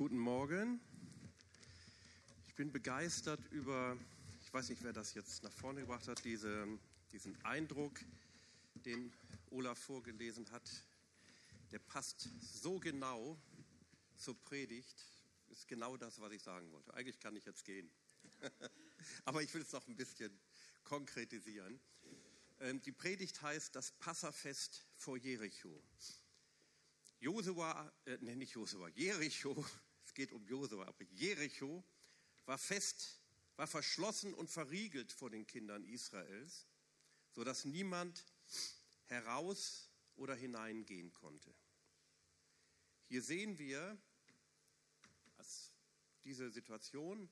Guten Morgen. Ich bin begeistert über, ich weiß nicht, wer das jetzt nach vorne gebracht hat, diese, diesen Eindruck, den Olaf vorgelesen hat. Der passt so genau zur Predigt. Ist genau das, was ich sagen wollte. Eigentlich kann ich jetzt gehen. Aber ich will es noch ein bisschen konkretisieren. Ähm, die Predigt heißt das Passafest vor Jericho. Josua, äh, nee, nicht Josua, Jericho, geht um Josua, aber Jericho war fest, war verschlossen und verriegelt vor den Kindern Israels, sodass niemand heraus oder hineingehen konnte. Hier sehen wir diese Situation,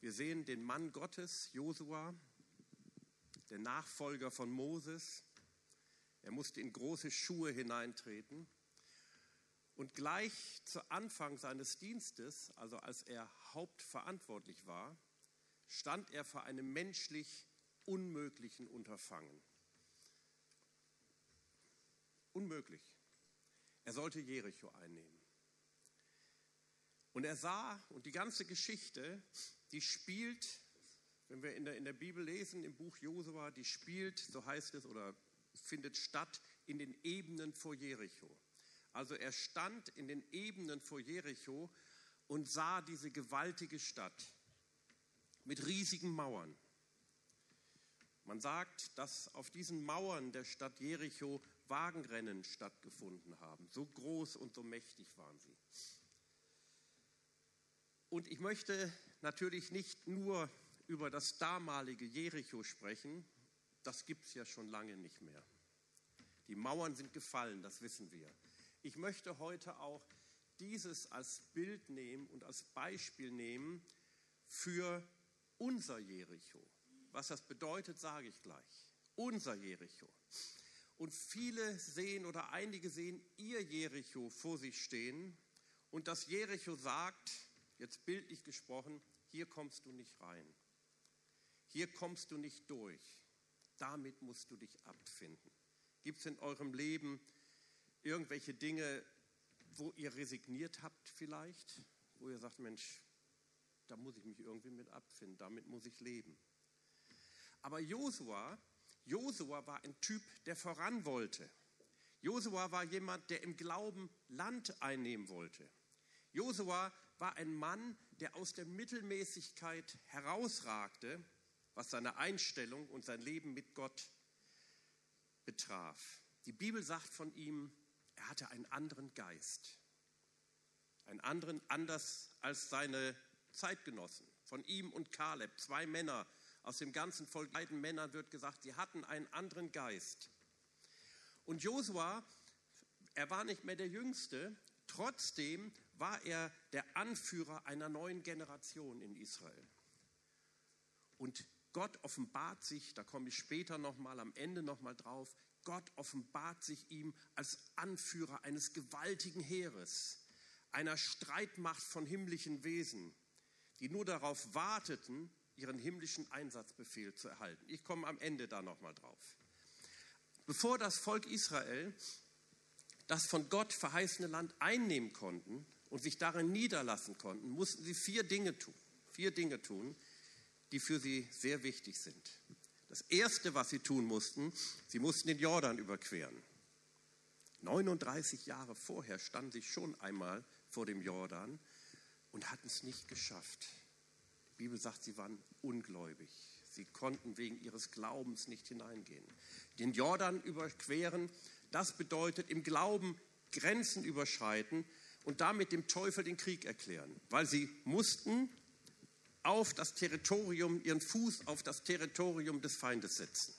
wir sehen den Mann Gottes, Josua, der Nachfolger von Moses. Er musste in große Schuhe hineintreten und gleich zu Anfang seines Dienstes, also als er hauptverantwortlich war, stand er vor einem menschlich unmöglichen Unterfangen. Unmöglich. Er sollte Jericho einnehmen. Und er sah, und die ganze Geschichte, die spielt, wenn wir in der, in der Bibel lesen, im Buch Josua, die spielt, so heißt es, oder findet statt in den Ebenen vor Jericho. Also er stand in den Ebenen vor Jericho und sah diese gewaltige Stadt mit riesigen Mauern. Man sagt, dass auf diesen Mauern der Stadt Jericho Wagenrennen stattgefunden haben. So groß und so mächtig waren sie. Und ich möchte natürlich nicht nur über das damalige Jericho sprechen, das gibt es ja schon lange nicht mehr. Die Mauern sind gefallen, das wissen wir. Ich möchte heute auch dieses als Bild nehmen und als Beispiel nehmen für unser Jericho. Was das bedeutet, sage ich gleich. Unser Jericho. Und viele sehen oder einige sehen ihr Jericho vor sich stehen und das Jericho sagt, jetzt bildlich gesprochen, hier kommst du nicht rein. Hier kommst du nicht durch. Damit musst du dich abfinden. Gibt es in eurem Leben irgendwelche Dinge, wo ihr resigniert habt vielleicht, wo ihr sagt, Mensch, da muss ich mich irgendwie mit abfinden, damit muss ich leben. Aber Josua, Josua war ein Typ, der voran wollte. Josua war jemand, der im Glauben Land einnehmen wollte. Josua war ein Mann, der aus der Mittelmäßigkeit herausragte, was seine Einstellung und sein Leben mit Gott betraf. Die Bibel sagt von ihm, er hatte einen anderen Geist. Einen anderen, anders als seine Zeitgenossen. Von ihm und Kaleb, zwei Männer aus dem ganzen Volk, beiden Männern wird gesagt, sie hatten einen anderen Geist. Und Josua, er war nicht mehr der Jüngste, trotzdem war er der Anführer einer neuen Generation in Israel. Und Gott offenbart sich, da komme ich später nochmal, am Ende nochmal drauf, Gott offenbart sich ihm als Anführer eines gewaltigen Heeres, einer Streitmacht von himmlischen Wesen, die nur darauf warteten, ihren himmlischen Einsatzbefehl zu erhalten. Ich komme am Ende da nochmal drauf. Bevor das Volk Israel das von Gott verheißene Land einnehmen konnten und sich darin niederlassen konnten, mussten sie vier Dinge tun. Vier Dinge tun, die für sie sehr wichtig sind. Das Erste, was sie tun mussten, sie mussten den Jordan überqueren. 39 Jahre vorher standen sie schon einmal vor dem Jordan und hatten es nicht geschafft. Die Bibel sagt, sie waren ungläubig. Sie konnten wegen ihres Glaubens nicht hineingehen. Den Jordan überqueren, das bedeutet im Glauben Grenzen überschreiten und damit dem Teufel den Krieg erklären, weil sie mussten auf das Territorium, ihren Fuß auf das Territorium des Feindes setzen.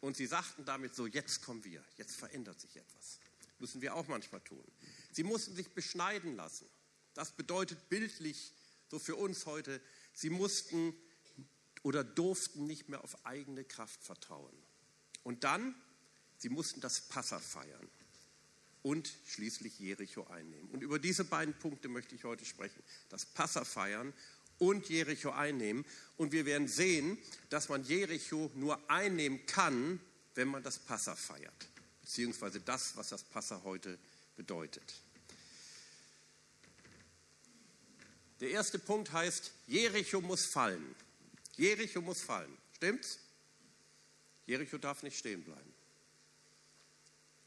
Und sie sagten damit so, jetzt kommen wir, jetzt verändert sich etwas. Müssen wir auch manchmal tun. Sie mussten sich beschneiden lassen. Das bedeutet bildlich, so für uns heute, sie mussten oder durften nicht mehr auf eigene Kraft vertrauen. Und dann, sie mussten das Passa feiern und schließlich Jericho einnehmen. Und über diese beiden Punkte möchte ich heute sprechen. Das Passa feiern und Jericho einnehmen. Und wir werden sehen, dass man Jericho nur einnehmen kann, wenn man das Passa feiert. Beziehungsweise das, was das Passa heute bedeutet. Der erste Punkt heißt, Jericho muss fallen. Jericho muss fallen. Stimmt's? Jericho darf nicht stehen bleiben.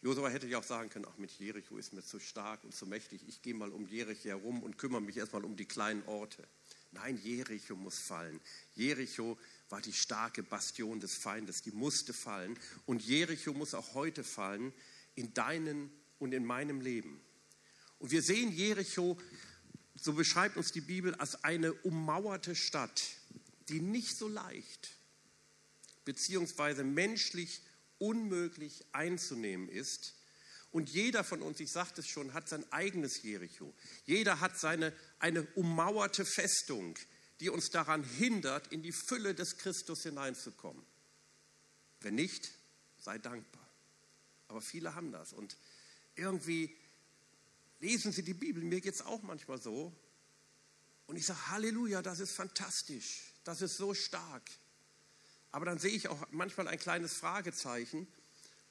Josua hätte ja auch sagen können, ach mit Jericho ist mir zu stark und zu mächtig, ich gehe mal um Jericho herum und kümmere mich erstmal um die kleinen Orte. Nein, Jericho muss fallen. Jericho war die starke Bastion des Feindes, die musste fallen. Und Jericho muss auch heute fallen in deinen und in meinem Leben. Und wir sehen Jericho, so beschreibt uns die Bibel, als eine ummauerte Stadt, die nicht so leicht beziehungsweise menschlich unmöglich einzunehmen ist. Und jeder von uns, ich sagte es schon, hat sein eigenes Jericho. Jeder hat seine, eine ummauerte Festung, die uns daran hindert, in die Fülle des Christus hineinzukommen. Wenn nicht, sei dankbar. Aber viele haben das. Und irgendwie lesen sie die Bibel. Mir geht es auch manchmal so. Und ich sage, Halleluja, das ist fantastisch. Das ist so stark. Aber dann sehe ich auch manchmal ein kleines Fragezeichen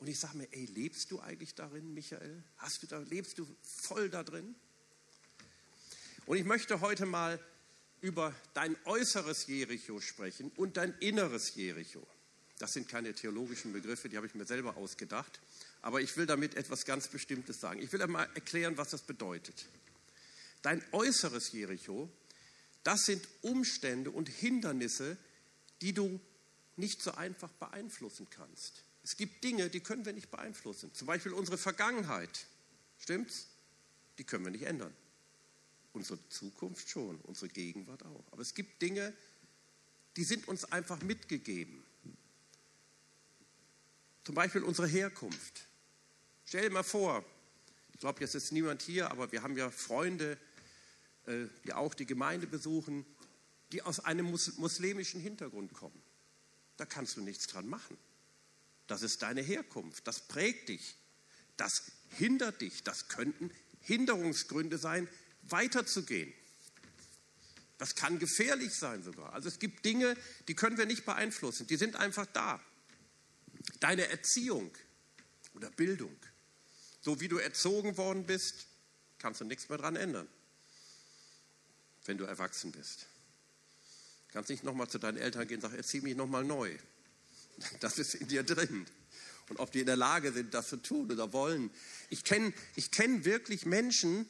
und ich sage mir, ey, lebst du eigentlich darin, Michael? Hast du da, lebst du voll da drin? Und ich möchte heute mal über dein äußeres Jericho sprechen und dein inneres Jericho. Das sind keine theologischen Begriffe, die habe ich mir selber ausgedacht. Aber ich will damit etwas ganz Bestimmtes sagen. Ich will einmal erklären, was das bedeutet. Dein äußeres Jericho, das sind Umstände und Hindernisse, die du nicht so einfach beeinflussen kannst. Es gibt Dinge, die können wir nicht beeinflussen. Zum Beispiel unsere Vergangenheit. Stimmt's? Die können wir nicht ändern. Unsere Zukunft schon, unsere Gegenwart auch. Aber es gibt Dinge, die sind uns einfach mitgegeben. Zum Beispiel unsere Herkunft. Stell dir mal vor, ich glaube, jetzt ist niemand hier, aber wir haben ja Freunde, äh, die auch die Gemeinde besuchen, die aus einem muslimischen Hintergrund kommen. Da kannst du nichts dran machen. Das ist deine Herkunft. Das prägt dich. Das hindert dich. Das könnten Hinderungsgründe sein, weiterzugehen. Das kann gefährlich sein sogar. Also es gibt Dinge, die können wir nicht beeinflussen. Die sind einfach da. Deine Erziehung oder Bildung, so wie du erzogen worden bist, kannst du nichts mehr dran ändern, wenn du erwachsen bist. Kannst nicht nochmal zu deinen Eltern gehen und sagen, erzieh mich nochmal neu. Das ist in dir drin. Und ob die in der Lage sind, das zu tun oder wollen. Ich kenne ich kenn wirklich Menschen,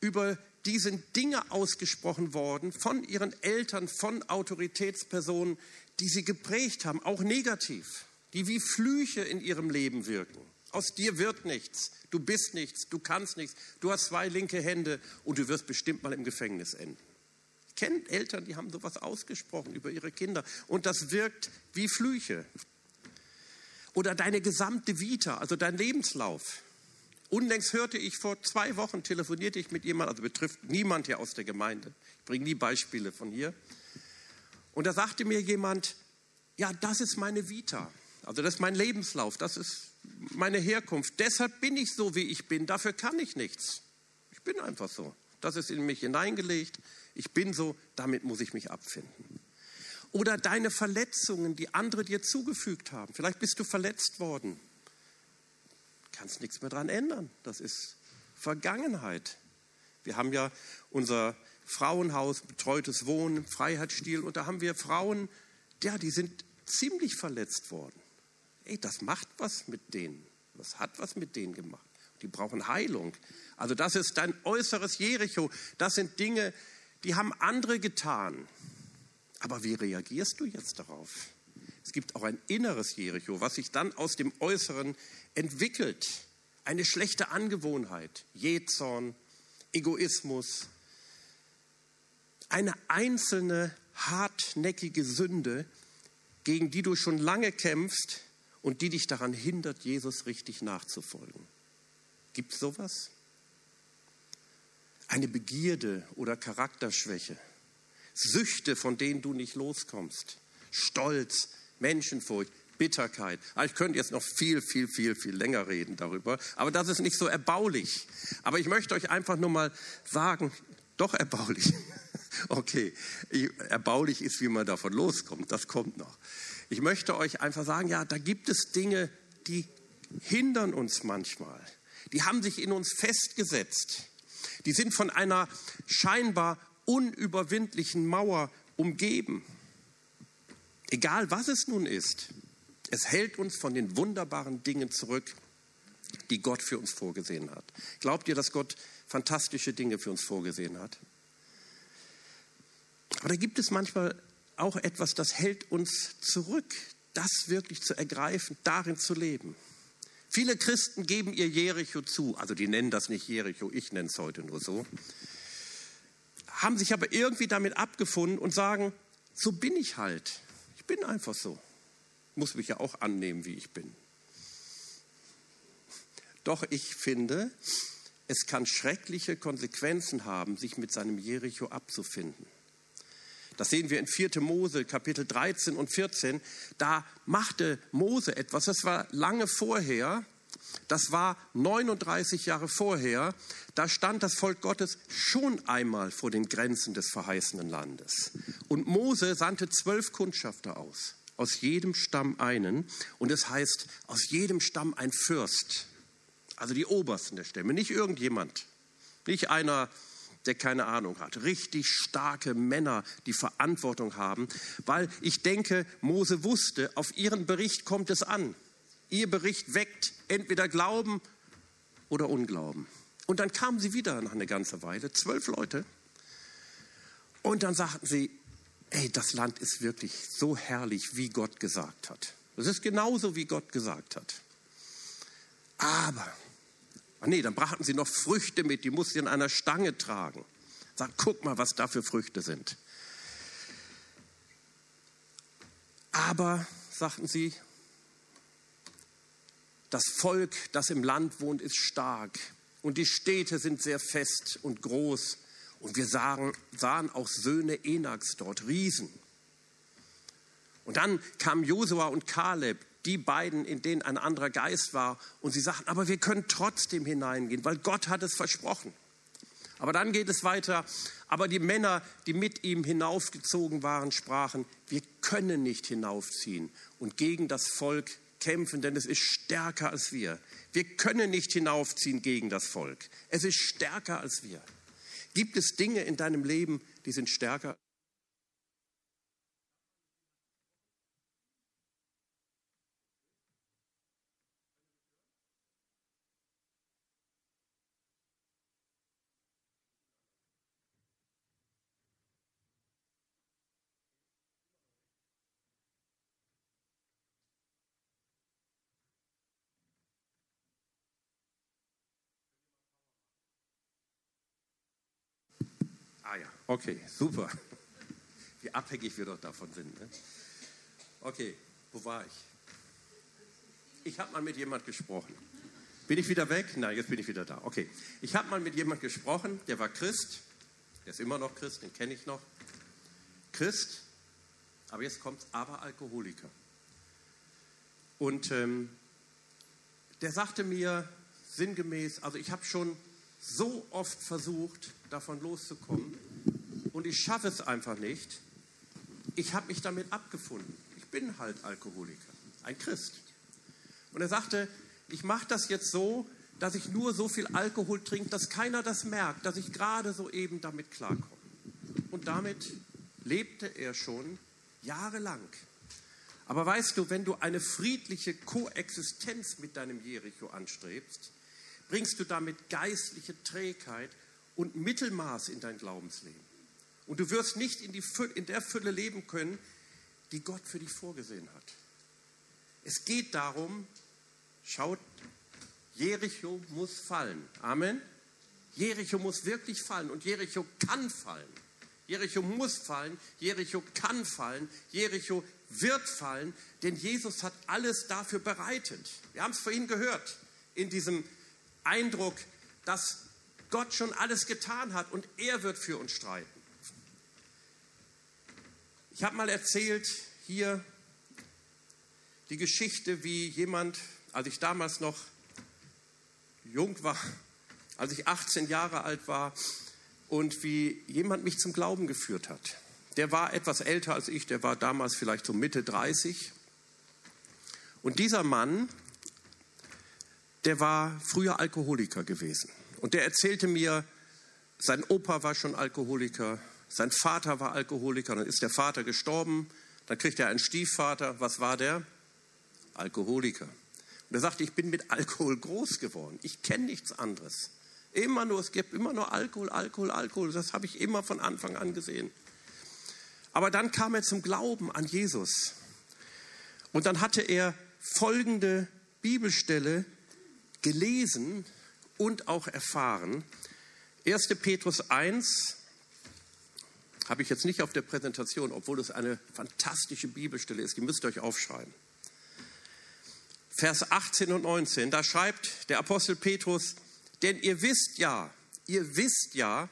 über die sind Dinge ausgesprochen worden von ihren Eltern, von Autoritätspersonen, die sie geprägt haben, auch negativ, die wie Flüche in ihrem Leben wirken. Aus dir wird nichts, du bist nichts, du kannst nichts, du hast zwei linke Hände und du wirst bestimmt mal im Gefängnis enden kenne Eltern, die haben sowas ausgesprochen über ihre Kinder und das wirkt wie Flüche. Oder deine gesamte Vita, also dein Lebenslauf. Unlängst hörte ich vor zwei Wochen, telefonierte ich mit jemandem, also betrifft niemand hier aus der Gemeinde. Ich bringe nie Beispiele von hier. Und da sagte mir jemand, ja, das ist meine Vita. Also das ist mein Lebenslauf, das ist meine Herkunft. Deshalb bin ich so, wie ich bin. Dafür kann ich nichts. Ich bin einfach so. Das ist in mich hineingelegt. Ich bin so, damit muss ich mich abfinden. Oder deine Verletzungen, die andere dir zugefügt haben. Vielleicht bist du verletzt worden. Kannst nichts mehr daran ändern. Das ist Vergangenheit. Wir haben ja unser Frauenhaus, betreutes Wohnen, Freiheitsstil und da haben wir Frauen, ja, die sind ziemlich verletzt worden. Ey, das macht was mit denen. Das hat was mit denen gemacht. Die brauchen Heilung. Also das ist dein äußeres Jericho. Das sind Dinge, die haben andere getan. Aber wie reagierst du jetzt darauf? Es gibt auch ein inneres Jericho, was sich dann aus dem Äußeren entwickelt. Eine schlechte Angewohnheit, Jähzorn, Egoismus, eine einzelne hartnäckige Sünde, gegen die du schon lange kämpfst und die dich daran hindert, Jesus richtig nachzufolgen. Gibt es sowas? Eine Begierde oder Charakterschwäche, Süchte, von denen du nicht loskommst, Stolz, Menschenfurcht, Bitterkeit. Ah, ich könnte jetzt noch viel, viel, viel, viel länger reden darüber, aber das ist nicht so erbaulich. Aber ich möchte euch einfach nur mal sagen, doch erbaulich. Okay, erbaulich ist, wie man davon loskommt, das kommt noch. Ich möchte euch einfach sagen, ja, da gibt es Dinge, die hindern uns manchmal. Die haben sich in uns festgesetzt. Die sind von einer scheinbar unüberwindlichen Mauer umgeben. Egal was es nun ist, es hält uns von den wunderbaren Dingen zurück, die Gott für uns vorgesehen hat. Glaubt ihr, dass Gott fantastische Dinge für uns vorgesehen hat? Aber da gibt es manchmal auch etwas, das hält uns zurück, das wirklich zu ergreifen, darin zu leben. Viele Christen geben ihr Jericho zu, also die nennen das nicht Jericho, ich nenne es heute nur so, haben sich aber irgendwie damit abgefunden und sagen, so bin ich halt. Ich bin einfach so. Muss mich ja auch annehmen, wie ich bin. Doch ich finde, es kann schreckliche Konsequenzen haben, sich mit seinem Jericho abzufinden. Das sehen wir in 4. Mose, Kapitel 13 und 14. Da machte Mose etwas, das war lange vorher, das war 39 Jahre vorher, da stand das Volk Gottes schon einmal vor den Grenzen des verheißenen Landes. Und Mose sandte zwölf Kundschafter aus, aus jedem Stamm einen. Und es heißt, aus jedem Stamm ein Fürst, also die Obersten der Stämme, nicht irgendjemand, nicht einer, der keine Ahnung hat. Richtig starke Männer, die Verantwortung haben, weil ich denke, Mose wusste, auf ihren Bericht kommt es an. Ihr Bericht weckt entweder Glauben oder Unglauben. Und dann kamen sie wieder nach einer ganzen Weile, zwölf Leute, und dann sagten sie, ey, das Land ist wirklich so herrlich, wie Gott gesagt hat. Es ist genauso, wie Gott gesagt hat. Aber Ach nee, dann brachten sie noch Früchte mit, die mussten sie in einer Stange tragen. Sag, guck mal, was da für Früchte sind. Aber, sagten sie, das Volk, das im Land wohnt, ist stark und die Städte sind sehr fest und groß. Und wir sahen, sahen auch Söhne Enaks dort, Riesen. Und dann kamen Josua und Kaleb, die beiden, in denen ein anderer Geist war. Und sie sagten, aber wir können trotzdem hineingehen, weil Gott hat es versprochen. Aber dann geht es weiter. Aber die Männer, die mit ihm hinaufgezogen waren, sprachen, wir können nicht hinaufziehen und gegen das Volk kämpfen, denn es ist stärker als wir. Wir können nicht hinaufziehen gegen das Volk. Es ist stärker als wir. Gibt es Dinge in deinem Leben, die sind stärker? Ah ja, okay, super. Wie abhängig wir doch davon sind. Ne? Okay, wo war ich? Ich habe mal mit jemand gesprochen. Bin ich wieder weg? Nein, jetzt bin ich wieder da. Okay, ich habe mal mit jemand gesprochen, der war Christ. Der ist immer noch Christ, den kenne ich noch. Christ, aber jetzt kommt aber Alkoholiker. Und ähm, der sagte mir sinngemäß, also ich habe schon so oft versucht, davon loszukommen und ich schaffe es einfach nicht. Ich habe mich damit abgefunden. Ich bin halt Alkoholiker, ein Christ. Und er sagte, ich mache das jetzt so, dass ich nur so viel Alkohol trinke, dass keiner das merkt, dass ich gerade so eben damit klarkomme. Und damit lebte er schon jahrelang. Aber weißt du, wenn du eine friedliche Koexistenz mit deinem Jericho anstrebst, bringst du damit geistliche Trägheit und Mittelmaß in dein Glaubensleben. Und du wirst nicht in, die in der Fülle leben können, die Gott für dich vorgesehen hat. Es geht darum, schaut, Jericho muss fallen. Amen. Jericho muss wirklich fallen und Jericho kann fallen. Jericho muss fallen, Jericho kann fallen, Jericho wird fallen, denn Jesus hat alles dafür bereitet. Wir haben es vorhin gehört in diesem Eindruck, dass Gott schon alles getan hat und er wird für uns streiten. Ich habe mal erzählt hier die Geschichte, wie jemand, als ich damals noch jung war, als ich 18 Jahre alt war und wie jemand mich zum Glauben geführt hat. Der war etwas älter als ich, der war damals vielleicht so Mitte 30. Und dieser Mann der war früher Alkoholiker gewesen. Und der erzählte mir, sein Opa war schon Alkoholiker, Sein Vater war Alkoholiker, dann ist der Vater gestorben, dann kriegt er einen Stiefvater. Was war der? Alkoholiker. Und er sagte, ich bin mit Alkohol groß geworden. Ich kenne nichts anderes. Immer nur, es gibt immer nur Alkohol, Alkohol, Alkohol. Das habe ich immer von Anfang an gesehen. Aber dann kam er zum Glauben an Jesus. Und dann hatte er folgende Bibelstelle gelesen und auch erfahren. 1. Petrus 1 habe ich jetzt nicht auf der Präsentation, obwohl es eine fantastische Bibelstelle ist. Die müsst ihr euch aufschreiben. Vers 18 und 19, da schreibt der Apostel Petrus, denn ihr wisst ja, ihr wisst ja,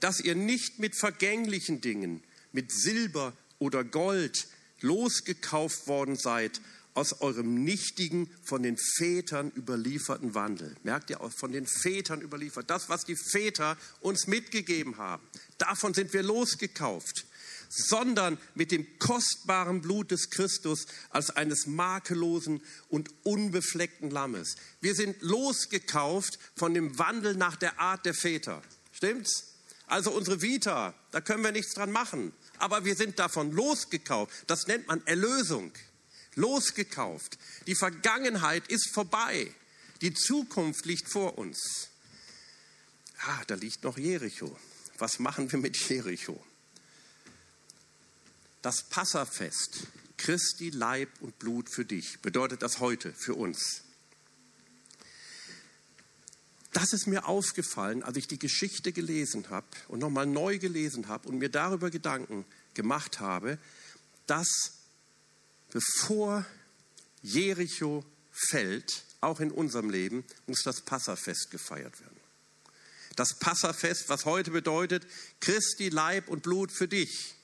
dass ihr nicht mit vergänglichen Dingen, mit Silber oder Gold losgekauft worden seid aus eurem nichtigen, von den Vätern überlieferten Wandel. Merkt ihr, von den Vätern überliefert. Das, was die Väter uns mitgegeben haben, davon sind wir losgekauft. Sondern mit dem kostbaren Blut des Christus als eines makellosen und unbefleckten Lammes. Wir sind losgekauft von dem Wandel nach der Art der Väter. Stimmt's? Also unsere Vita, da können wir nichts dran machen. Aber wir sind davon losgekauft. Das nennt man Erlösung losgekauft. Die Vergangenheit ist vorbei. Die Zukunft liegt vor uns. Ah, da liegt noch Jericho. Was machen wir mit Jericho? Das Passafest, Christi Leib und Blut für dich, bedeutet das heute für uns. Das ist mir aufgefallen, als ich die Geschichte gelesen habe und nochmal neu gelesen habe und mir darüber Gedanken gemacht habe, dass bevor Jericho fällt, auch in unserem Leben, muss das Passafest gefeiert werden. Das Passafest, was heute bedeutet, Christi Leib und Blut für dich.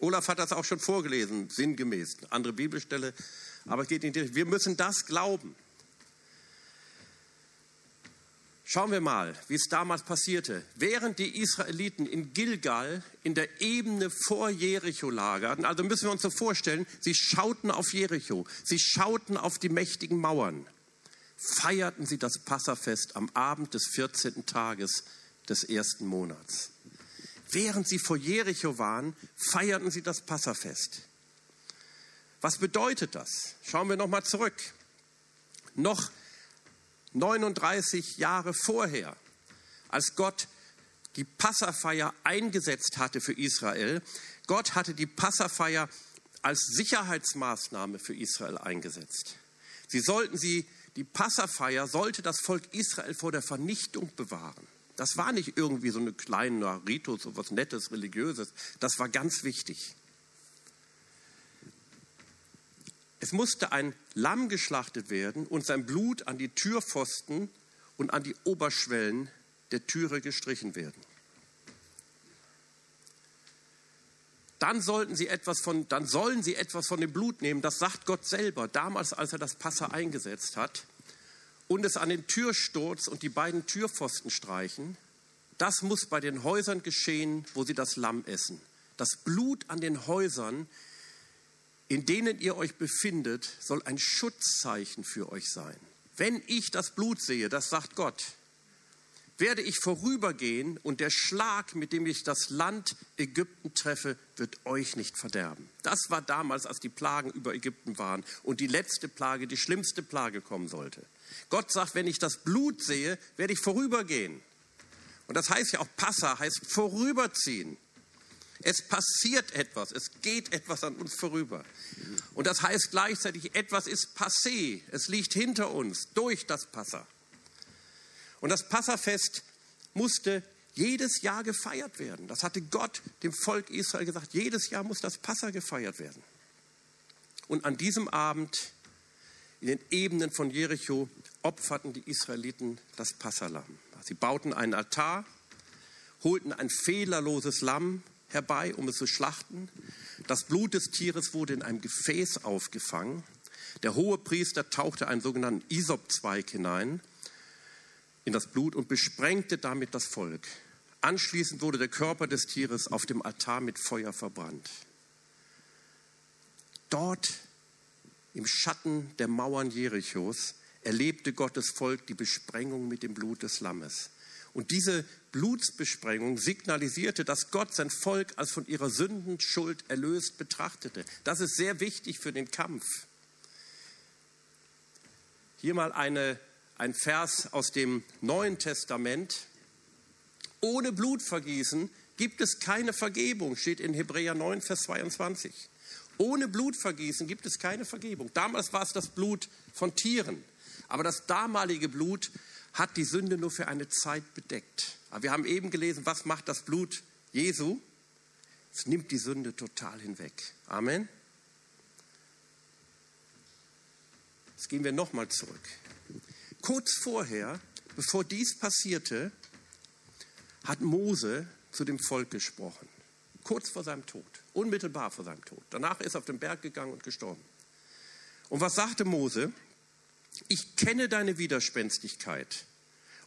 Olaf hat das auch schon vorgelesen, sinngemäß. Andere Bibelstelle, aber es geht in die Wir müssen das glauben. Schauen wir mal, wie es damals passierte. Während die Israeliten in Gilgal in der Ebene vor Jericho lagerten, also müssen wir uns so vorstellen, sie schauten auf Jericho, sie schauten auf die mächtigen Mauern, feierten sie das Passafest am Abend des 14. Tages des ersten Monats. Während sie vor Jericho waren, feierten sie das Passafest. Was bedeutet das? Schauen wir nochmal zurück. Noch 39 Jahre vorher, als Gott die Passafeier eingesetzt hatte für Israel. Gott hatte die Passafeier als Sicherheitsmaßnahme für Israel eingesetzt. Sie sollten sie, die Passafeier sollte das Volk Israel vor der Vernichtung bewahren. Das war nicht irgendwie so eine kleine Ritus, so was Nettes, Religiöses. Das war ganz wichtig. Es musste ein Lamm geschlachtet werden und sein Blut an die Türpfosten und an die Oberschwellen der Türe gestrichen werden. Dann, sollten sie etwas von, dann sollen sie etwas von dem Blut nehmen, das sagt Gott selber, damals als er das Passa eingesetzt hat, und es an den Türsturz und die beiden Türpfosten streichen. Das muss bei den Häusern geschehen, wo sie das Lamm essen. Das Blut an den Häusern in denen ihr euch befindet, soll ein Schutzzeichen für euch sein. Wenn ich das Blut sehe, das sagt Gott, werde ich vorübergehen und der Schlag, mit dem ich das Land Ägypten treffe, wird euch nicht verderben. Das war damals, als die Plagen über Ägypten waren und die letzte Plage, die schlimmste Plage kommen sollte. Gott sagt, wenn ich das Blut sehe, werde ich vorübergehen. Und das heißt ja auch Passa, heißt vorüberziehen. Es passiert etwas, es geht etwas an uns vorüber. Und das heißt gleichzeitig, etwas ist passé, es liegt hinter uns durch das Passa. Und das Passafest musste jedes Jahr gefeiert werden. Das hatte Gott dem Volk Israel gesagt, jedes Jahr muss das Passa gefeiert werden. Und an diesem Abend in den Ebenen von Jericho opferten die Israeliten das Passalam. Sie bauten einen Altar, holten ein fehlerloses Lamm herbei, um es zu schlachten. Das Blut des Tieres wurde in einem Gefäß aufgefangen. Der hohe Priester tauchte einen sogenannten Isopzweig hinein in das Blut und besprengte damit das Volk. Anschließend wurde der Körper des Tieres auf dem Altar mit Feuer verbrannt. Dort im Schatten der Mauern Jerichos erlebte Gottes Volk die Besprengung mit dem Blut des Lammes. Und diese Blutsbesprengung signalisierte, dass Gott sein Volk als von ihrer Sündenschuld erlöst betrachtete. Das ist sehr wichtig für den Kampf. Hier mal eine, ein Vers aus dem Neuen Testament. Ohne Blutvergießen gibt es keine Vergebung, steht in Hebräer 9, Vers 22. Ohne Blutvergießen gibt es keine Vergebung. Damals war es das Blut von Tieren, aber das damalige Blut hat die Sünde nur für eine Zeit bedeckt. Aber wir haben eben gelesen, was macht das Blut Jesu? Es nimmt die Sünde total hinweg. Amen. Jetzt gehen wir nochmal zurück. Kurz vorher, bevor dies passierte, hat Mose zu dem Volk gesprochen. Kurz vor seinem Tod, unmittelbar vor seinem Tod. Danach ist er auf den Berg gegangen und gestorben. Und was sagte Mose? Ich kenne deine Widerspenstigkeit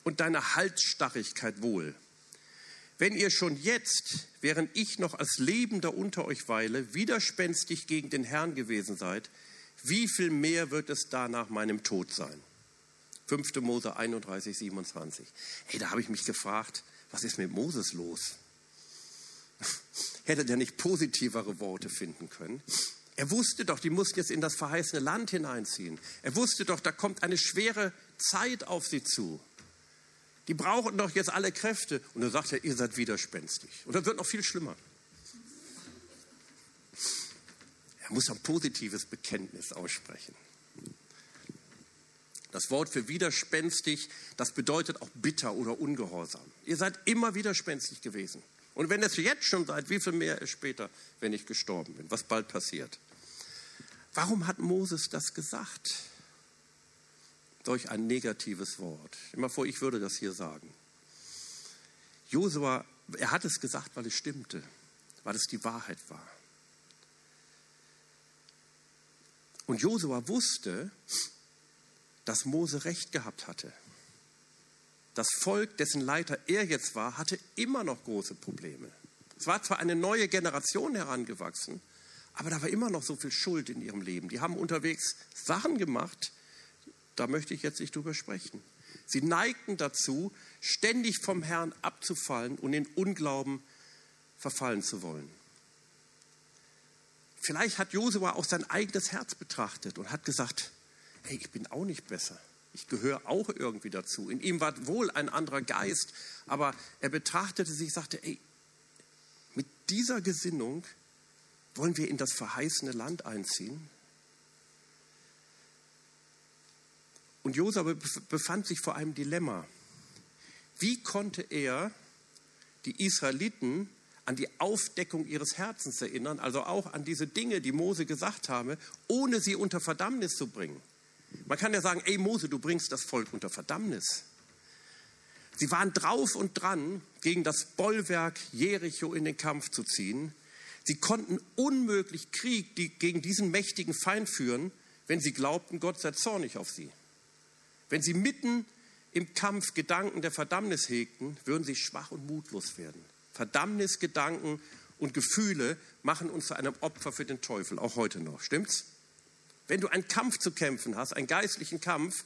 und deine Halsstarrigkeit wohl. Wenn ihr schon jetzt, während ich noch als Lebender unter euch weile, widerspenstig gegen den Herrn gewesen seid, wie viel mehr wird es da nach meinem Tod sein? 5. Mose 31, 27. Hey, da habe ich mich gefragt, was ist mit Moses los? Hätte der nicht positivere Worte finden können? Er wusste doch, die mussten jetzt in das verheißene Land hineinziehen. Er wusste doch, da kommt eine schwere Zeit auf sie zu. Die brauchen doch jetzt alle Kräfte. Und dann sagt er, ihr seid widerspenstig. Und dann wird noch viel schlimmer. Er muss ein positives Bekenntnis aussprechen. Das Wort für widerspenstig, das bedeutet auch bitter oder ungehorsam. Ihr seid immer widerspenstig gewesen. Und wenn es jetzt schon seid, wie viel mehr ist später, wenn ich gestorben bin, was bald passiert? Warum hat Moses das gesagt? Durch ein negatives Wort. Immer vor, ich würde das hier sagen. Josua, er hat es gesagt, weil es stimmte, weil es die Wahrheit war. Und Josua wusste, dass Mose recht gehabt hatte. Das Volk, dessen Leiter er jetzt war, hatte immer noch große Probleme. Es war zwar eine neue Generation herangewachsen, aber da war immer noch so viel Schuld in ihrem Leben. Die haben unterwegs Sachen gemacht, da möchte ich jetzt nicht drüber sprechen. Sie neigten dazu, ständig vom Herrn abzufallen und in Unglauben verfallen zu wollen. Vielleicht hat Josua auch sein eigenes Herz betrachtet und hat gesagt, hey, ich bin auch nicht besser. Ich gehöre auch irgendwie dazu. In ihm war wohl ein anderer Geist, aber er betrachtete sich, sagte, ey, mit dieser Gesinnung wollen wir in das verheißene Land einziehen? Und Josua befand sich vor einem Dilemma. Wie konnte er die Israeliten an die Aufdeckung ihres Herzens erinnern, also auch an diese Dinge, die Mose gesagt habe, ohne sie unter Verdammnis zu bringen? Man kann ja sagen, ey Mose, du bringst das Volk unter Verdammnis. Sie waren drauf und dran, gegen das Bollwerk Jericho in den Kampf zu ziehen. Sie konnten unmöglich Krieg gegen diesen mächtigen Feind führen, wenn sie glaubten, Gott sei zornig auf sie. Wenn sie mitten im Kampf Gedanken der Verdammnis hegten, würden sie schwach und mutlos werden. Verdammnisgedanken und Gefühle machen uns zu einem Opfer für den Teufel, auch heute noch. Stimmt's? Wenn du einen Kampf zu kämpfen hast, einen geistlichen Kampf,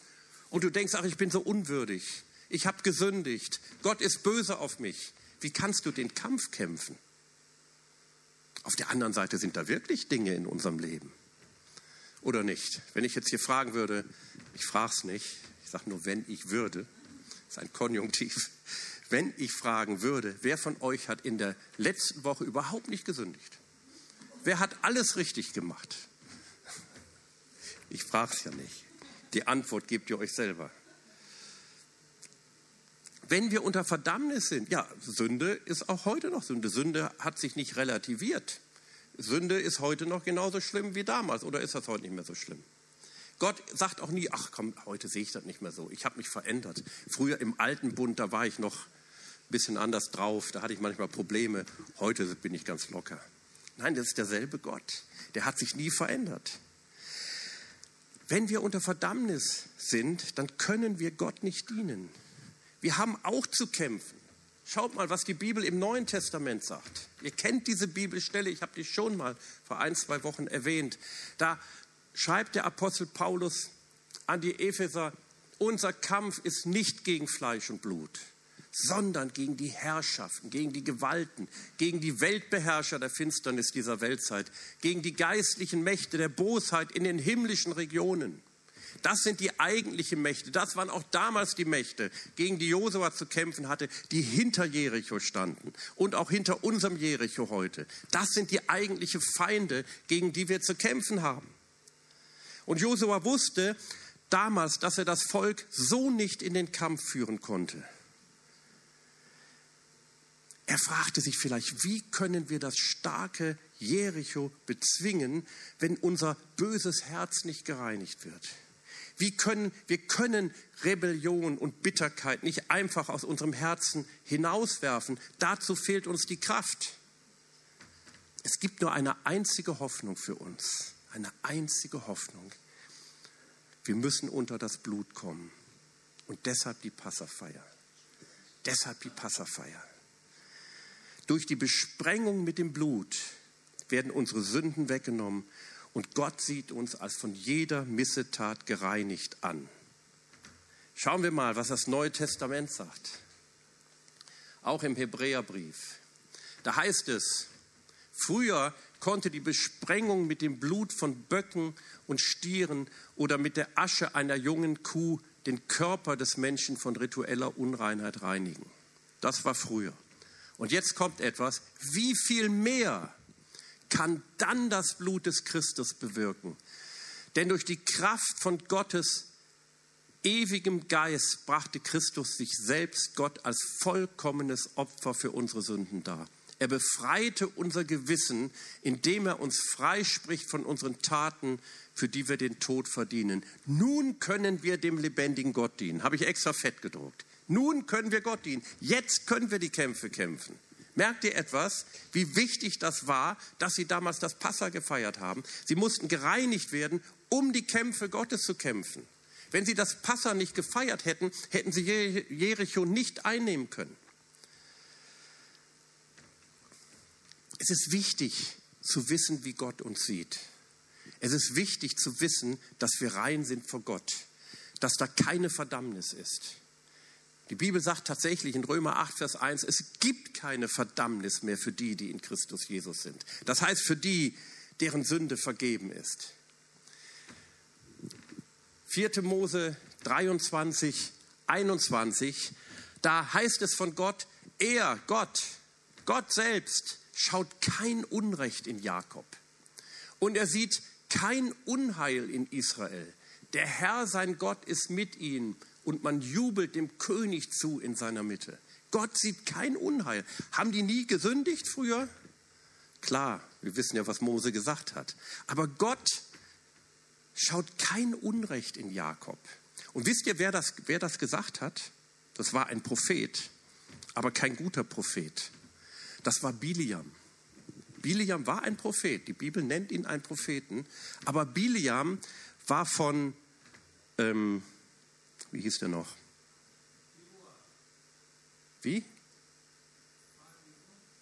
und du denkst, ach, ich bin so unwürdig, ich habe gesündigt, Gott ist böse auf mich, wie kannst du den Kampf kämpfen? Auf der anderen Seite sind da wirklich Dinge in unserem Leben. Oder nicht? Wenn ich jetzt hier fragen würde, ich frage es nicht, ich sage nur, wenn ich würde, das ist ein Konjunktiv, wenn ich fragen würde, wer von euch hat in der letzten Woche überhaupt nicht gesündigt? Wer hat alles richtig gemacht? Ich frage es ja nicht. Die Antwort gebt ihr euch selber. Wenn wir unter Verdammnis sind, ja, Sünde ist auch heute noch Sünde. Sünde hat sich nicht relativiert. Sünde ist heute noch genauso schlimm wie damals. Oder ist das heute nicht mehr so schlimm? Gott sagt auch nie, ach komm, heute sehe ich das nicht mehr so. Ich habe mich verändert. Früher im alten Bund, da war ich noch ein bisschen anders drauf. Da hatte ich manchmal Probleme. Heute bin ich ganz locker. Nein, das ist derselbe Gott. Der hat sich nie verändert. Wenn wir unter Verdammnis sind, dann können wir Gott nicht dienen. Wir haben auch zu kämpfen. Schaut mal, was die Bibel im Neuen Testament sagt. Ihr kennt diese Bibelstelle, ich habe die schon mal vor ein, zwei Wochen erwähnt. Da schreibt der Apostel Paulus an die Epheser, unser Kampf ist nicht gegen Fleisch und Blut, sondern gegen die Herrschaften, gegen die Gewalten, gegen die Weltbeherrscher der Finsternis dieser Weltzeit, gegen die geistlichen Mächte der Bosheit in den himmlischen Regionen. Das sind die eigentlichen Mächte. Das waren auch damals die Mächte, gegen die Josua zu kämpfen hatte, die hinter Jericho standen und auch hinter unserem Jericho heute. Das sind die eigentlichen Feinde, gegen die wir zu kämpfen haben. Und Josua wusste damals, dass er das Volk so nicht in den Kampf führen konnte. Er fragte sich vielleicht, wie können wir das starke Jericho bezwingen, wenn unser böses Herz nicht gereinigt wird? Wie können, wir können Rebellion und Bitterkeit nicht einfach aus unserem Herzen hinauswerfen. Dazu fehlt uns die Kraft. Es gibt nur eine einzige Hoffnung für uns. Eine einzige Hoffnung. Wir müssen unter das Blut kommen. Und deshalb die Passafeier. Deshalb die Passafeier. Durch die Besprengung mit dem Blut werden unsere Sünden weggenommen und Gott sieht uns als von jeder Missetat gereinigt an. Schauen wir mal, was das Neue Testament sagt. Auch im Hebräerbrief. Da heißt es, früher konnte die Besprengung mit dem Blut von Böcken und Stieren oder mit der Asche einer jungen Kuh den Körper des Menschen von ritueller Unreinheit reinigen. Das war früher. Und jetzt kommt etwas, wie viel mehr kann dann das Blut des Christus bewirken. Denn durch die Kraft von Gottes ewigem Geist brachte Christus sich selbst Gott als vollkommenes Opfer für unsere Sünden dar. Er befreite unser Gewissen, indem er uns freispricht von unseren Taten, für die wir den Tod verdienen. Nun können wir dem lebendigen Gott dienen. Habe ich extra fett gedruckt. Nun können wir Gott dienen. Jetzt können wir die Kämpfe kämpfen. Merkt ihr etwas, wie wichtig das war, dass sie damals das Passa gefeiert haben? Sie mussten gereinigt werden, um die Kämpfe Gottes zu kämpfen. Wenn sie das Passa nicht gefeiert hätten, hätten sie Jericho nicht einnehmen können. Es ist wichtig zu wissen, wie Gott uns sieht. Es ist wichtig zu wissen, dass wir rein sind vor Gott, dass da keine Verdammnis ist. Die Bibel sagt tatsächlich in Römer 8, Vers 1, es gibt keine Verdammnis mehr für die, die in Christus Jesus sind. Das heißt für die, deren Sünde vergeben ist. 4. Mose 23, 21, da heißt es von Gott, er, Gott, Gott selbst schaut kein Unrecht in Jakob und er sieht kein Unheil in Israel. Der Herr, sein Gott, ist mit ihnen und man jubelt dem König zu in seiner Mitte. Gott sieht kein Unheil. Haben die nie gesündigt früher? Klar, wir wissen ja, was Mose gesagt hat. Aber Gott schaut kein Unrecht in Jakob. Und wisst ihr, wer das, wer das gesagt hat? Das war ein Prophet, aber kein guter Prophet. Das war Biliam. Biliam war ein Prophet. Die Bibel nennt ihn einen Propheten. Aber Biliam war von, ähm, wie hieß der noch? Wie?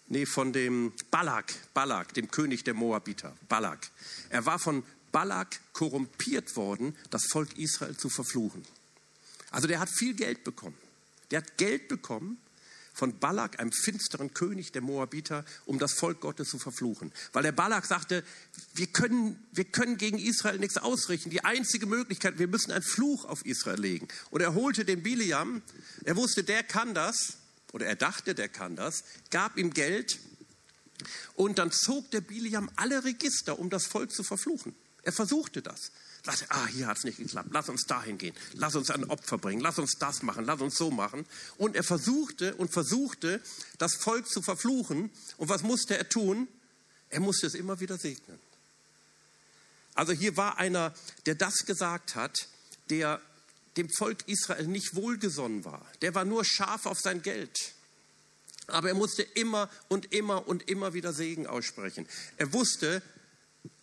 Nee, von dem Balak, Balak, dem König der Moabiter, Balak. Er war von Balak korrumpiert worden, das Volk Israel zu verfluchen. Also der hat viel Geld bekommen. Der hat Geld bekommen, von Balak, einem finsteren König der Moabiter, um das Volk Gottes zu verfluchen. Weil der Balak sagte, wir können, wir können gegen Israel nichts ausrichten. Die einzige Möglichkeit, wir müssen einen Fluch auf Israel legen. Und er holte den Biliam, er wusste, der kann das, oder er dachte, der kann das, gab ihm Geld und dann zog der Biliam alle Register, um das Volk zu verfluchen. Er versuchte das. Sagte, ah, hier hat es nicht geklappt, lass uns dahin gehen, lass uns ein Opfer bringen, lass uns das machen, lass uns so machen. Und er versuchte und versuchte, das Volk zu verfluchen. Und was musste er tun? Er musste es immer wieder segnen. Also hier war einer, der das gesagt hat, der dem Volk Israel nicht wohlgesonnen war. Der war nur scharf auf sein Geld. Aber er musste immer und immer und immer wieder Segen aussprechen. Er wusste,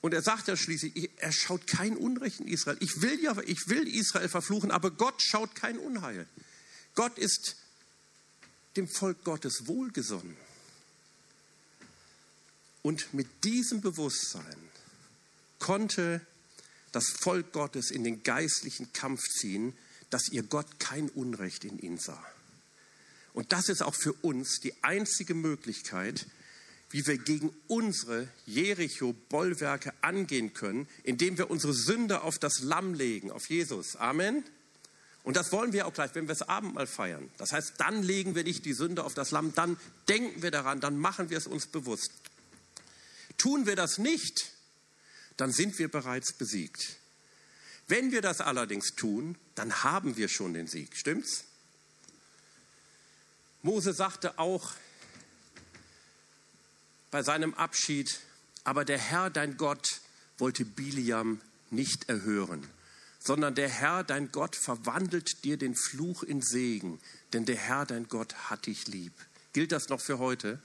und er sagt ja schließlich, er schaut kein Unrecht in Israel. Ich will ja, ich will Israel verfluchen, aber Gott schaut kein Unheil. Gott ist dem Volk Gottes wohlgesonnen. Und mit diesem Bewusstsein konnte das Volk Gottes in den geistlichen Kampf ziehen, dass ihr Gott kein Unrecht in ihn sah. Und das ist auch für uns die einzige Möglichkeit, wie wir gegen unsere Jericho-Bollwerke angehen können, indem wir unsere Sünde auf das Lamm legen, auf Jesus. Amen. Und das wollen wir auch gleich, wenn wir das Abendmahl feiern. Das heißt, dann legen wir nicht die Sünde auf das Lamm, dann denken wir daran, dann machen wir es uns bewusst. Tun wir das nicht, dann sind wir bereits besiegt. Wenn wir das allerdings tun, dann haben wir schon den Sieg. Stimmt's? Mose sagte auch bei seinem Abschied, aber der Herr, dein Gott, wollte Biliam nicht erhören sondern der Herr, dein Gott, verwandelt dir den Fluch in Segen, denn der Herr, dein Gott, hat dich lieb. Gilt das noch für heute?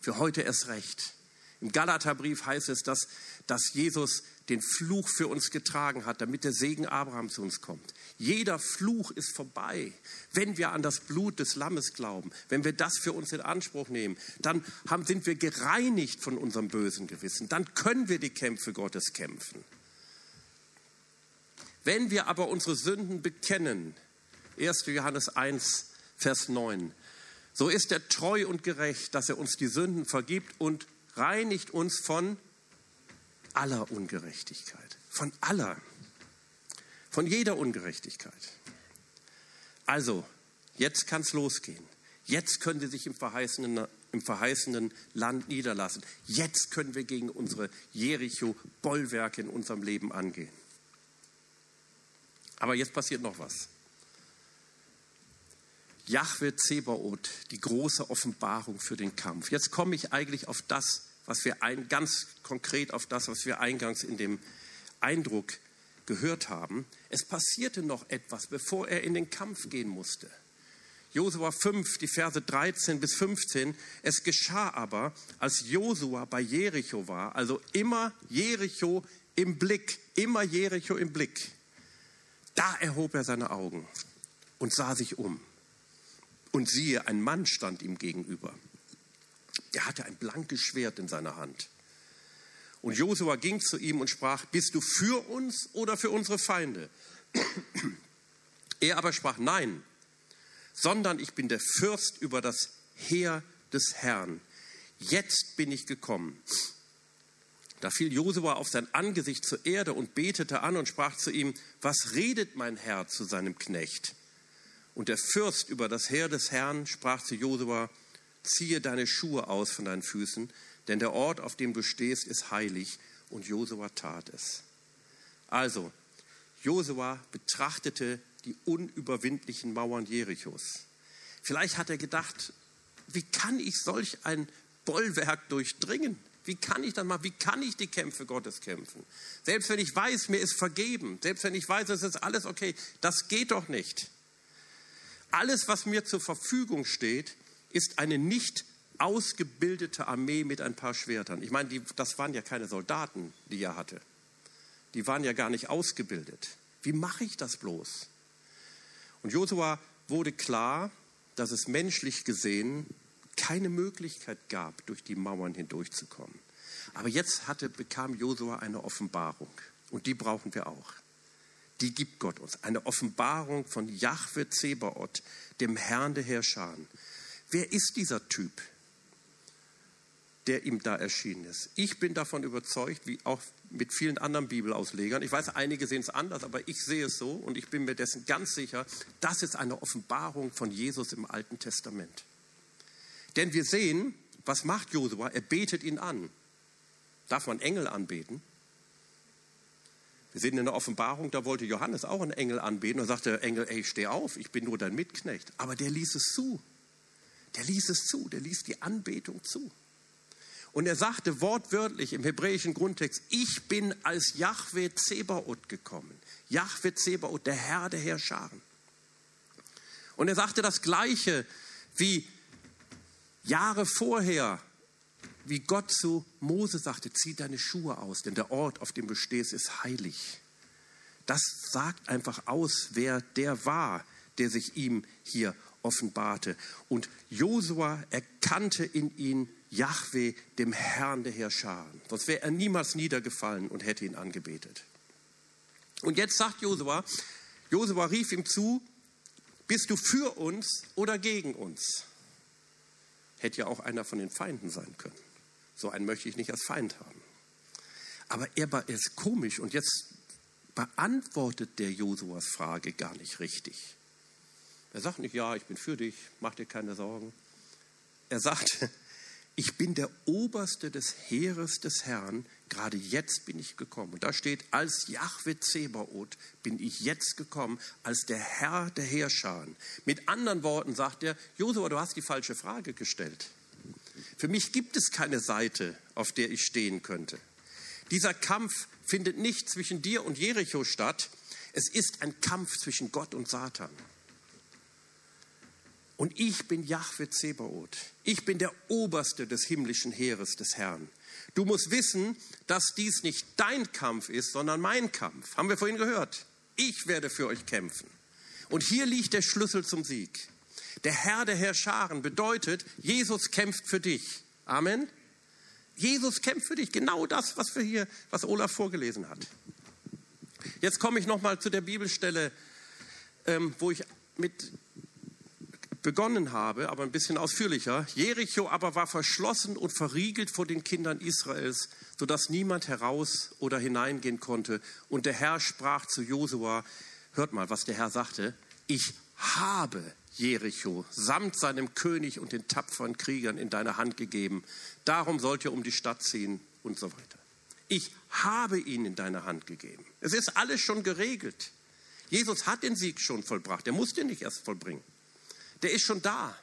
Für heute erst recht. Im Galaterbrief heißt es, dass, dass Jesus den Fluch für uns getragen hat, damit der Segen Abraham zu uns kommt. Jeder Fluch ist vorbei, wenn wir an das Blut des Lammes glauben. Wenn wir das für uns in Anspruch nehmen, dann haben, sind wir gereinigt von unserem bösen Gewissen. Dann können wir die Kämpfe Gottes kämpfen. Wenn wir aber unsere Sünden bekennen, 1. Johannes 1, Vers 9, so ist er treu und gerecht, dass er uns die Sünden vergibt und reinigt uns von aller Ungerechtigkeit. Von aller. Von jeder Ungerechtigkeit. Also, jetzt kann es losgehen. Jetzt können Sie sich im verheißenen, im verheißenen Land niederlassen. Jetzt können wir gegen unsere Jericho-Bollwerke in unserem Leben angehen. Aber jetzt passiert noch was. Jahwe Zebaoth, die große Offenbarung für den Kampf. Jetzt komme ich eigentlich auf das, was wir ein, ganz konkret auf das, was wir eingangs in dem Eindruck gehört haben. Es passierte noch etwas, bevor er in den Kampf gehen musste. Josua 5, die Verse 13 bis 15. Es geschah aber, als Josua bei Jericho war, also immer Jericho im Blick, immer Jericho im Blick. Da erhob er seine Augen und sah sich um. Und siehe, ein Mann stand ihm gegenüber. Er hatte ein blankes Schwert in seiner Hand. Und Josua ging zu ihm und sprach, bist du für uns oder für unsere Feinde? Er aber sprach, nein, sondern ich bin der Fürst über das Heer des Herrn. Jetzt bin ich gekommen. Da fiel Josua auf sein Angesicht zur Erde und betete an und sprach zu ihm, was redet mein Herr zu seinem Knecht? Und der Fürst über das Heer des Herrn sprach zu Josua, ziehe deine Schuhe aus von deinen Füßen, denn der Ort, auf dem du stehst, ist heilig. Und Josua tat es. Also, Josua betrachtete die unüberwindlichen Mauern Jerichos. Vielleicht hat er gedacht, wie kann ich solch ein Bollwerk durchdringen? Wie kann ich das machen? Wie kann ich die Kämpfe Gottes kämpfen? Selbst wenn ich weiß, mir ist vergeben, selbst wenn ich weiß, es ist alles okay, das geht doch nicht. Alles, was mir zur Verfügung steht, ist eine nicht ausgebildete Armee mit ein paar Schwertern. Ich meine, die, das waren ja keine Soldaten, die er hatte. Die waren ja gar nicht ausgebildet. Wie mache ich das bloß? Und Josua wurde klar, dass es menschlich gesehen keine Möglichkeit gab, durch die Mauern hindurchzukommen. Aber jetzt hatte, bekam Josua eine Offenbarung und die brauchen wir auch. Die gibt Gott uns. Eine Offenbarung von Jahwe Zebaoth, dem Herrn der Herrscher. Wer ist dieser Typ, der ihm da erschienen ist? Ich bin davon überzeugt, wie auch mit vielen anderen Bibelauslegern. Ich weiß, einige sehen es anders, aber ich sehe es so und ich bin mir dessen ganz sicher, das ist eine Offenbarung von Jesus im Alten Testament. Denn wir sehen, was macht Josua? Er betet ihn an. Darf man Engel anbeten? Wir sehen in der Offenbarung, da wollte Johannes auch einen Engel anbeten und sagte Engel, ey, steh auf, ich bin nur dein Mitknecht. Aber der ließ es zu. Der ließ es zu, der ließ die Anbetung zu. Und er sagte wortwörtlich im hebräischen Grundtext, ich bin als Yahweh Zebaoth gekommen. Yahweh Zebaoth, der Herr der Herrscharen. Und er sagte das Gleiche wie Jahre vorher, wie Gott zu Mose sagte, zieh deine Schuhe aus, denn der Ort, auf dem du stehst, ist heilig. Das sagt einfach aus, wer der war, der sich ihm hier offenbarte. Und Josua erkannte in ihn Yahweh, dem Herrn der Herrscher. Sonst wäre er niemals niedergefallen und hätte ihn angebetet. Und jetzt sagt Josua, Josua rief ihm zu, Bist du für uns oder gegen uns? Hätte ja auch einer von den Feinden sein können. So einen möchte ich nicht als Feind haben. Aber er war erst komisch und jetzt beantwortet der Josuas Frage gar nicht richtig. Er sagt nicht, ja, ich bin für dich, mach dir keine Sorgen. Er sagt, ich bin der Oberste des Heeres des Herrn, gerade jetzt bin ich gekommen. Und da steht, als Jahwe Zebaoth bin ich jetzt gekommen, als der Herr der Heerscharen. Mit anderen Worten sagt er, Josua, du hast die falsche Frage gestellt. Für mich gibt es keine Seite, auf der ich stehen könnte. Dieser Kampf findet nicht zwischen dir und Jericho statt. Es ist ein Kampf zwischen Gott und Satan. Und ich bin Jahwe Zebaoth. Ich bin der Oberste des himmlischen Heeres des Herrn. Du musst wissen, dass dies nicht dein Kampf ist, sondern mein Kampf. Haben wir vorhin gehört. Ich werde für euch kämpfen. Und hier liegt der Schlüssel zum Sieg. Der Herr der Herrscharen bedeutet, Jesus kämpft für dich. Amen. Jesus kämpft für dich. Genau das, was wir hier, was Olaf vorgelesen hat. Jetzt komme ich nochmal zu der Bibelstelle, ähm, wo ich mit begonnen habe, aber ein bisschen ausführlicher. Jericho aber war verschlossen und verriegelt vor den Kindern Israels, sodass niemand heraus oder hineingehen konnte. Und der Herr sprach zu Josua, hört mal, was der Herr sagte, ich habe Jericho samt seinem König und den tapferen Kriegern in deine Hand gegeben. Darum sollt ihr um die Stadt ziehen und so weiter. Ich habe ihn in deine Hand gegeben. Es ist alles schon geregelt. Jesus hat den Sieg schon vollbracht. Er muss den nicht erst vollbringen der ist schon da.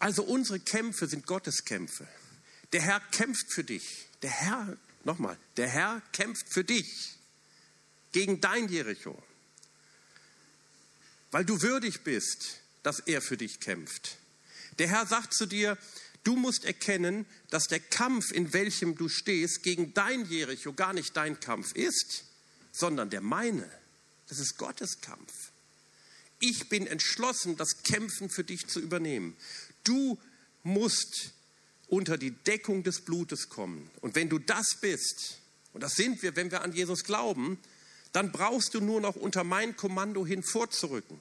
Also unsere Kämpfe sind Gottes Kämpfe. Der Herr kämpft für dich. Der Herr, nochmal, der Herr kämpft für dich gegen dein Jericho, weil du würdig bist, dass er für dich kämpft. Der Herr sagt zu dir, du musst erkennen, dass der Kampf, in welchem du stehst, gegen dein Jericho gar nicht dein Kampf ist, sondern der meine. Das ist Gottes Kampf. Ich bin entschlossen, das Kämpfen für dich zu übernehmen. Du musst unter die Deckung des Blutes kommen. Und wenn du das bist, und das sind wir, wenn wir an Jesus glauben, dann brauchst du nur noch unter mein Kommando hin vorzurücken.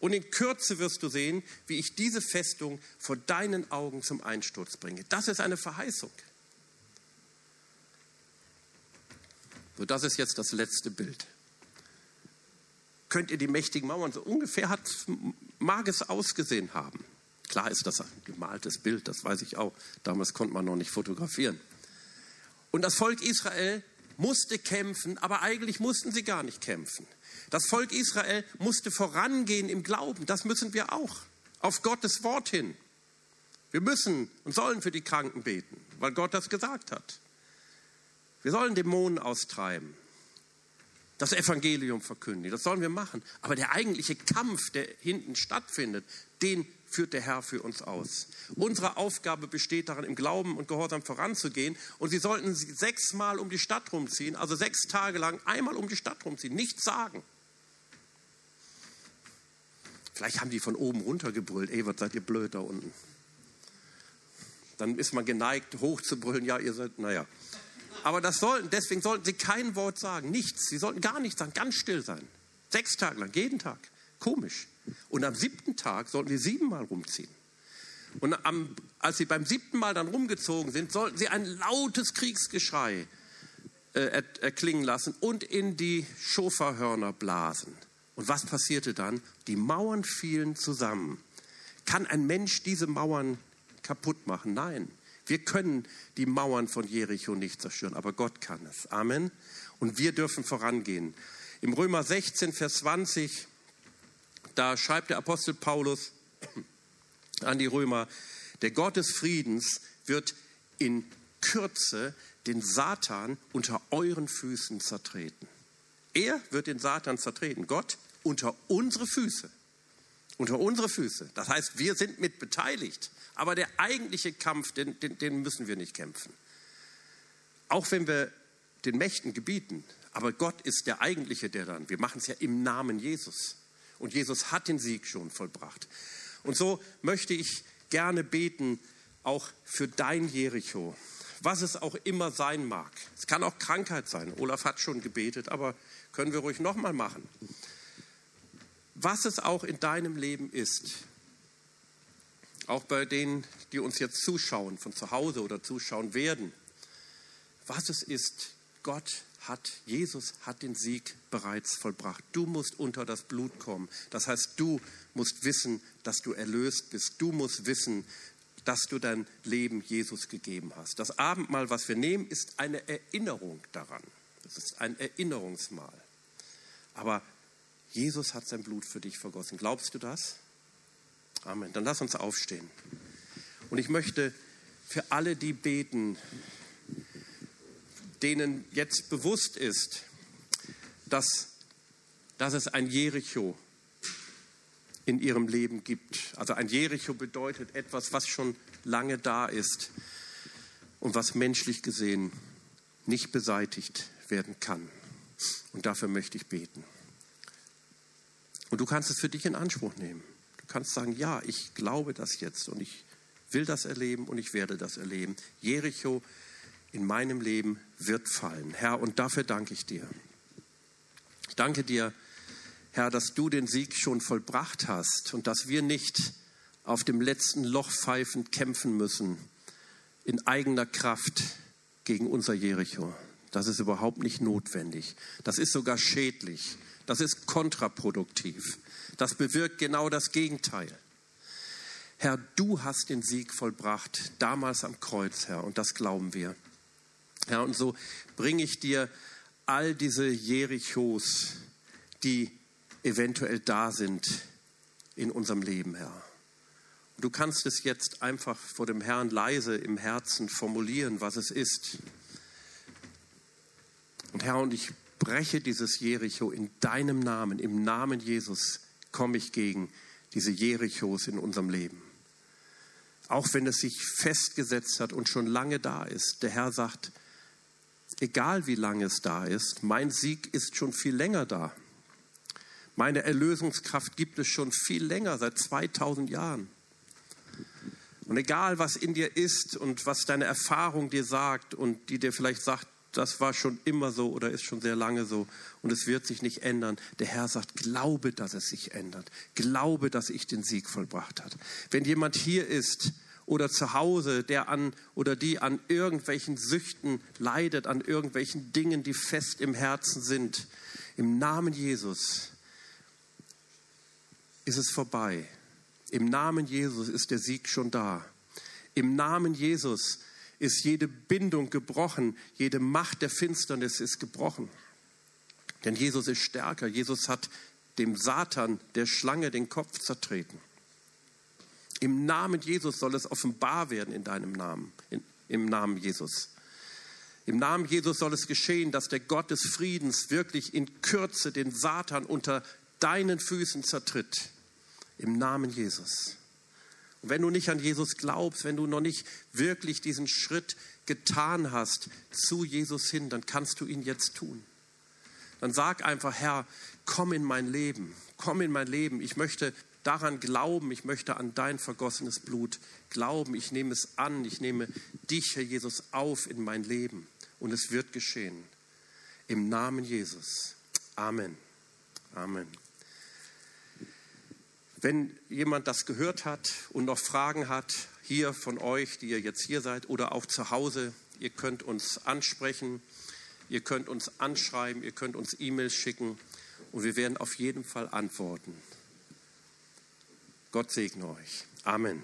Und in Kürze wirst du sehen, wie ich diese Festung vor deinen Augen zum Einsturz bringe. Das ist eine Verheißung. So, das ist jetzt das letzte Bild könnt ihr die mächtigen Mauern, so ungefähr hat, mag es ausgesehen haben. Klar ist das ein gemaltes Bild, das weiß ich auch. Damals konnte man noch nicht fotografieren. Und das Volk Israel musste kämpfen, aber eigentlich mussten sie gar nicht kämpfen. Das Volk Israel musste vorangehen im Glauben. Das müssen wir auch. Auf Gottes Wort hin. Wir müssen und sollen für die Kranken beten, weil Gott das gesagt hat. Wir sollen Dämonen austreiben das Evangelium verkündigen. Das sollen wir machen. Aber der eigentliche Kampf, der hinten stattfindet, den führt der Herr für uns aus. Unsere Aufgabe besteht darin, im Glauben und Gehorsam voranzugehen. Und Sie sollten sechsmal um die Stadt rumziehen, also sechs Tage lang einmal um die Stadt rumziehen, nichts sagen. Vielleicht haben die von oben runtergebrüllt, ey, was seid ihr blöd da unten. Dann ist man geneigt, hochzubrüllen, ja, ihr seid, naja. Aber das sollten, deswegen sollten sie kein Wort sagen, nichts. Sie sollten gar nichts sagen, ganz still sein. Sechs Tage lang, jeden Tag. Komisch. Und am siebten Tag sollten sie siebenmal rumziehen. Und am, als sie beim siebten Mal dann rumgezogen sind, sollten sie ein lautes Kriegsgeschrei äh, erklingen lassen und in die Schoferhörner blasen. Und was passierte dann? Die Mauern fielen zusammen. Kann ein Mensch diese Mauern kaputt machen? Nein. Wir können die Mauern von Jericho nicht zerstören, aber Gott kann es. Amen. Und wir dürfen vorangehen. Im Römer 16, Vers 20, da schreibt der Apostel Paulus an die Römer, der Gott des Friedens wird in Kürze den Satan unter euren Füßen zertreten. Er wird den Satan zertreten, Gott unter unsere Füße. Unter unsere Füße. Das heißt, wir sind mit beteiligt. Aber der eigentliche Kampf, den, den, den müssen wir nicht kämpfen. Auch wenn wir den Mächten gebieten, aber Gott ist der eigentliche, der dann. Wir machen es ja im Namen Jesus. Und Jesus hat den Sieg schon vollbracht. Und so möchte ich gerne beten, auch für dein Jericho, was es auch immer sein mag. Es kann auch Krankheit sein. Olaf hat schon gebetet, aber können wir ruhig nochmal machen. Was es auch in deinem Leben ist, auch bei denen, die uns jetzt zuschauen, von zu Hause oder zuschauen werden, was es ist, Gott hat, Jesus hat den Sieg bereits vollbracht. Du musst unter das Blut kommen. Das heißt, du musst wissen, dass du erlöst bist. Du musst wissen, dass du dein Leben Jesus gegeben hast. Das Abendmahl, was wir nehmen, ist eine Erinnerung daran. Es ist ein Erinnerungsmahl. Aber Jesus hat sein Blut für dich vergossen. Glaubst du das? Amen. Dann lass uns aufstehen. Und ich möchte für alle, die beten, denen jetzt bewusst ist, dass, dass es ein Jericho in ihrem Leben gibt. Also ein Jericho bedeutet etwas, was schon lange da ist und was menschlich gesehen nicht beseitigt werden kann. Und dafür möchte ich beten. Und du kannst es für dich in Anspruch nehmen. Du kannst sagen, ja, ich glaube das jetzt und ich will das erleben und ich werde das erleben. Jericho in meinem Leben wird fallen. Herr, und dafür danke ich dir. Ich danke dir, Herr, dass du den Sieg schon vollbracht hast und dass wir nicht auf dem letzten Loch pfeifend kämpfen müssen in eigener Kraft gegen unser Jericho. Das ist überhaupt nicht notwendig. Das ist sogar schädlich. Das ist kontraproduktiv. Das bewirkt genau das Gegenteil. Herr, du hast den Sieg vollbracht, damals am Kreuz, Herr, und das glauben wir. Herr, und so bringe ich dir all diese Jerichos, die eventuell da sind in unserem Leben, Herr. Du kannst es jetzt einfach vor dem Herrn leise im Herzen formulieren, was es ist. Und Herr, und ich breche dieses Jericho in deinem Namen, im Namen Jesus komme ich gegen diese Jerichos in unserem Leben. Auch wenn es sich festgesetzt hat und schon lange da ist. Der Herr sagt, egal wie lange es da ist, mein Sieg ist schon viel länger da. Meine Erlösungskraft gibt es schon viel länger, seit 2000 Jahren. Und egal, was in dir ist und was deine Erfahrung dir sagt und die dir vielleicht sagt, das war schon immer so oder ist schon sehr lange so und es wird sich nicht ändern. Der Herr sagt, glaube, dass es sich ändert. Glaube, dass ich den Sieg vollbracht habe. Wenn jemand hier ist, oder zu Hause, der an oder die an irgendwelchen Süchten leidet, an irgendwelchen Dingen, die fest im Herzen sind. Im Namen Jesus ist es vorbei. Im Namen Jesus ist der Sieg schon da. Im Namen Jesus ist jede Bindung gebrochen, jede Macht der Finsternis ist gebrochen. Denn Jesus ist stärker. Jesus hat dem Satan, der Schlange, den Kopf zertreten. Im Namen Jesus soll es offenbar werden in deinem Namen, in, im Namen Jesus. Im Namen Jesus soll es geschehen, dass der Gott des Friedens wirklich in Kürze den Satan unter deinen Füßen zertritt. Im Namen Jesus. Und wenn du nicht an Jesus glaubst, wenn du noch nicht wirklich diesen Schritt getan hast zu Jesus hin, dann kannst du ihn jetzt tun. Dann sag einfach, Herr, komm in mein Leben, komm in mein Leben. Ich möchte daran glauben, ich möchte an dein vergossenes Blut glauben, ich nehme es an, ich nehme dich, Herr Jesus, auf in mein Leben und es wird geschehen. Im Namen Jesus. Amen. Amen. Wenn jemand das gehört hat und noch Fragen hat, hier von euch, die ihr jetzt hier seid oder auch zu Hause, ihr könnt uns ansprechen, ihr könnt uns anschreiben, ihr könnt uns E-Mails schicken und wir werden auf jeden Fall antworten. Gott segne euch. Amen.